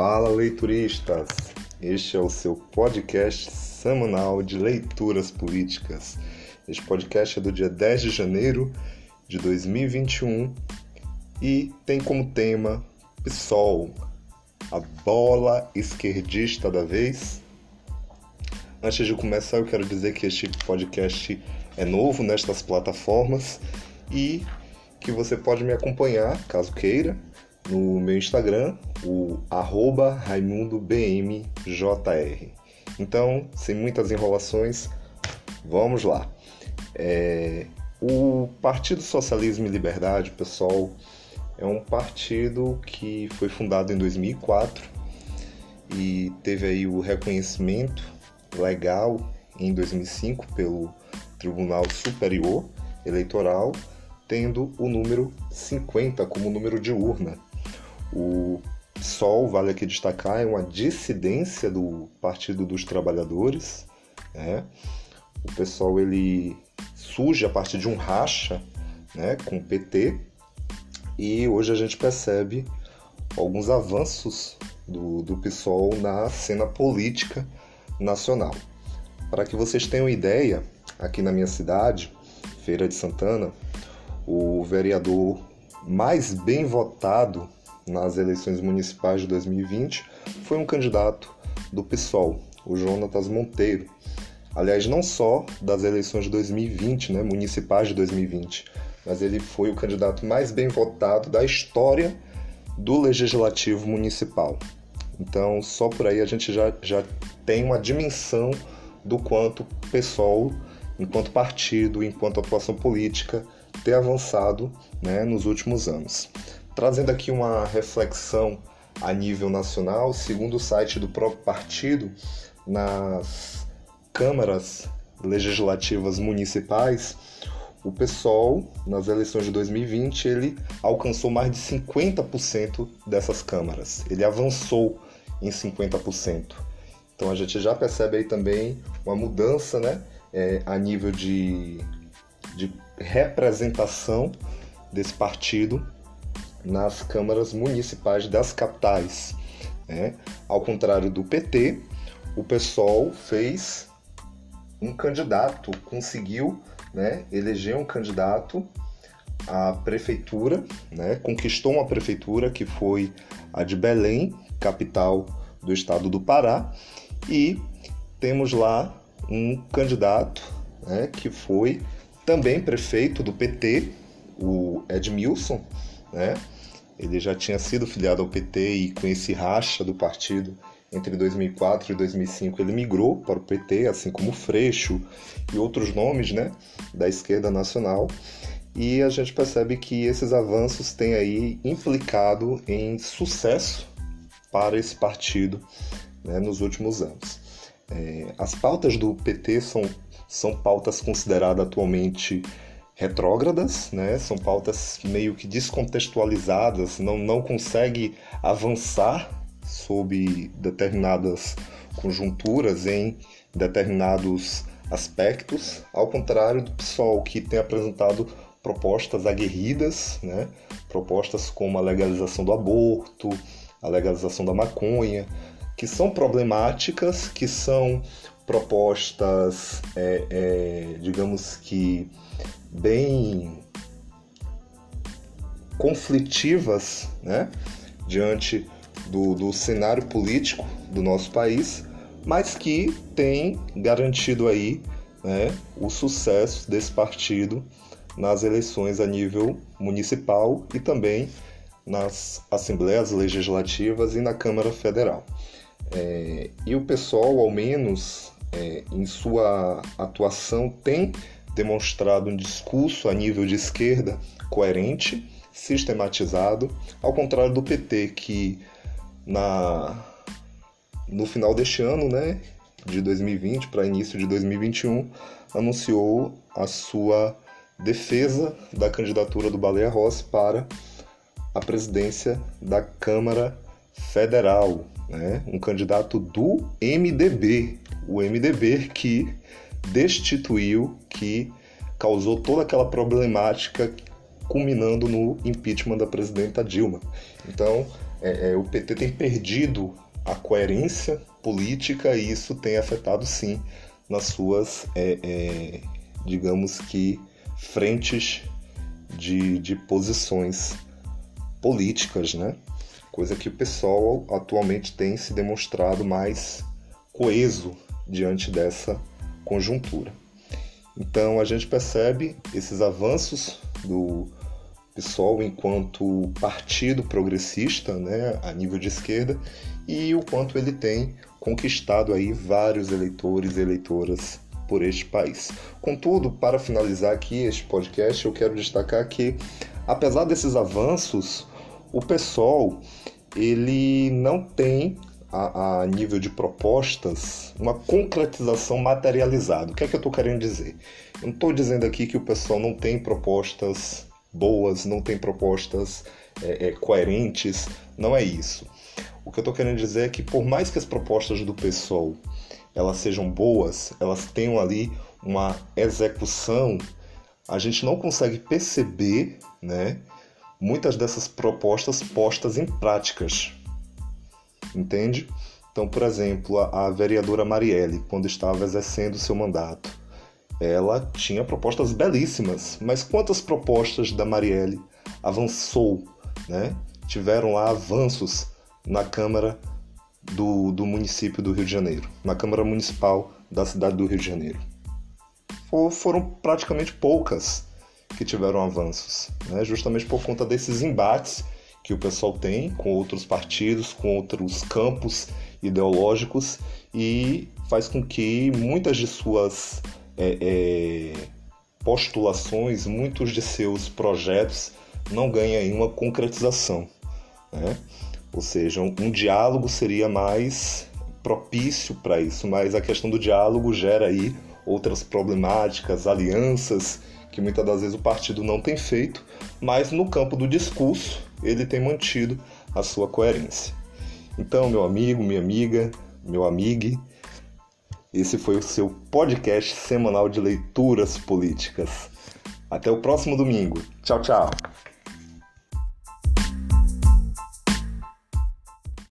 Fala, leituristas! Este é o seu podcast semanal de leituras políticas. Este podcast é do dia 10 de janeiro de 2021 e tem como tema PSOL, a bola esquerdista da vez. Antes de começar, eu quero dizer que este podcast é novo nestas plataformas e que você pode me acompanhar, caso queira, no meu Instagram, o RaimundoBMJR. Então, sem muitas enrolações, vamos lá. É, o Partido Socialismo e Liberdade, pessoal, é um partido que foi fundado em 2004 e teve aí o reconhecimento legal em 2005 pelo Tribunal Superior Eleitoral, tendo o número 50 como número de urna. O PSOL, vale aqui destacar, é uma dissidência do Partido dos Trabalhadores. Né? O PSOL ele surge a partir de um racha né, com o PT e hoje a gente percebe alguns avanços do, do PSOL na cena política nacional. Para que vocês tenham ideia, aqui na minha cidade, Feira de Santana, o vereador mais bem votado nas eleições municipais de 2020 foi um candidato do PSOL, o Jonatas Monteiro. Aliás, não só das eleições de 2020, né, municipais de 2020, mas ele foi o candidato mais bem votado da história do legislativo municipal. Então, só por aí a gente já, já tem uma dimensão do quanto o PSOL, enquanto partido, enquanto atuação política, tem avançado né, nos últimos anos. Trazendo aqui uma reflexão a nível nacional, segundo o site do próprio partido, nas câmaras legislativas municipais, o PSOL, nas eleições de 2020, ele alcançou mais de 50% dessas câmaras. Ele avançou em 50%. Então a gente já percebe aí também uma mudança né, é, a nível de, de representação desse partido nas câmaras municipais das capitais. Né? Ao contrário do PT, o PSOL fez um candidato, conseguiu né, eleger um candidato à prefeitura, né, conquistou uma prefeitura que foi a de Belém, capital do estado do Pará, e temos lá um candidato né, que foi também prefeito do PT, o Edmilson, né? Ele já tinha sido filiado ao PT e com esse racha do partido entre 2004 e 2005 ele migrou para o PT, assim como Freixo e outros nomes, né, da esquerda nacional. E a gente percebe que esses avanços têm aí implicado em sucesso para esse partido né, nos últimos anos. É, as pautas do PT são, são pautas consideradas atualmente retrógradas, né? São pautas meio que descontextualizadas, não, não consegue avançar sob determinadas conjunturas em determinados aspectos, ao contrário do PSOL que tem apresentado propostas aguerridas, né? Propostas como a legalização do aborto, a legalização da maconha, que são problemáticas, que são propostas, é, é, digamos que bem conflitivas, né, diante do, do cenário político do nosso país, mas que tem garantido aí né, o sucesso desse partido nas eleições a nível municipal e também nas assembleias legislativas e na Câmara Federal. É, e o pessoal, ao menos é, em sua atuação, tem demonstrado um discurso a nível de esquerda coerente, sistematizado, ao contrário do PT, que na, no final deste ano, né, de 2020 para início de 2021, anunciou a sua defesa da candidatura do Baleia Rossi para a presidência da Câmara Federal, né? um candidato do MDB, o MDB que destituiu, que causou toda aquela problemática culminando no impeachment da presidenta Dilma. Então, é, é, o PT tem perdido a coerência política e isso tem afetado sim nas suas, é, é, digamos que, frentes de, de posições políticas, né? Coisa que o pessoal atualmente tem se demonstrado mais coeso diante dessa conjuntura. Então a gente percebe esses avanços do PSOL enquanto partido progressista, né, a nível de esquerda, e o quanto ele tem conquistado aí vários eleitores e eleitoras por este país. Contudo, para finalizar aqui este podcast, eu quero destacar que, apesar desses avanços, o PSOL ele não tem a, a, nível de propostas uma concretização materializada. O que é que eu estou querendo dizer? Eu não estou dizendo aqui que o pessoal não tem propostas boas, não tem propostas é, é, coerentes, não é isso. O que eu estou querendo dizer é que por mais que as propostas do pessoal elas sejam boas, elas tenham ali uma execução, a gente não consegue perceber, né, muitas dessas propostas postas em práticas entende? Então, por exemplo, a, a vereadora Marielle, quando estava exercendo seu mandato, ela tinha propostas belíssimas, mas quantas propostas da Marielle avançou, né? Tiveram lá avanços na Câmara do, do município do Rio de Janeiro, na Câmara Municipal da cidade do Rio de Janeiro. For, foram praticamente poucas que tiveram avanços, né? justamente por conta desses embates que o pessoal tem com outros partidos, com outros campos ideológicos e faz com que muitas de suas é, é, postulações, muitos de seus projetos não ganhem uma concretização. Né? Ou seja, um, diálogo seria mais propício para isso, mas a questão do diálogo gera aí outras problemáticas, alianças que muitas das vezes o partido não tem feito, mas no campo do discurso ele tem mantido a sua coerência. Então, meu amigo, minha amiga, meu amigo, esse foi o seu podcast semanal de leituras políticas. Até o próximo domingo. Tchau, tchau.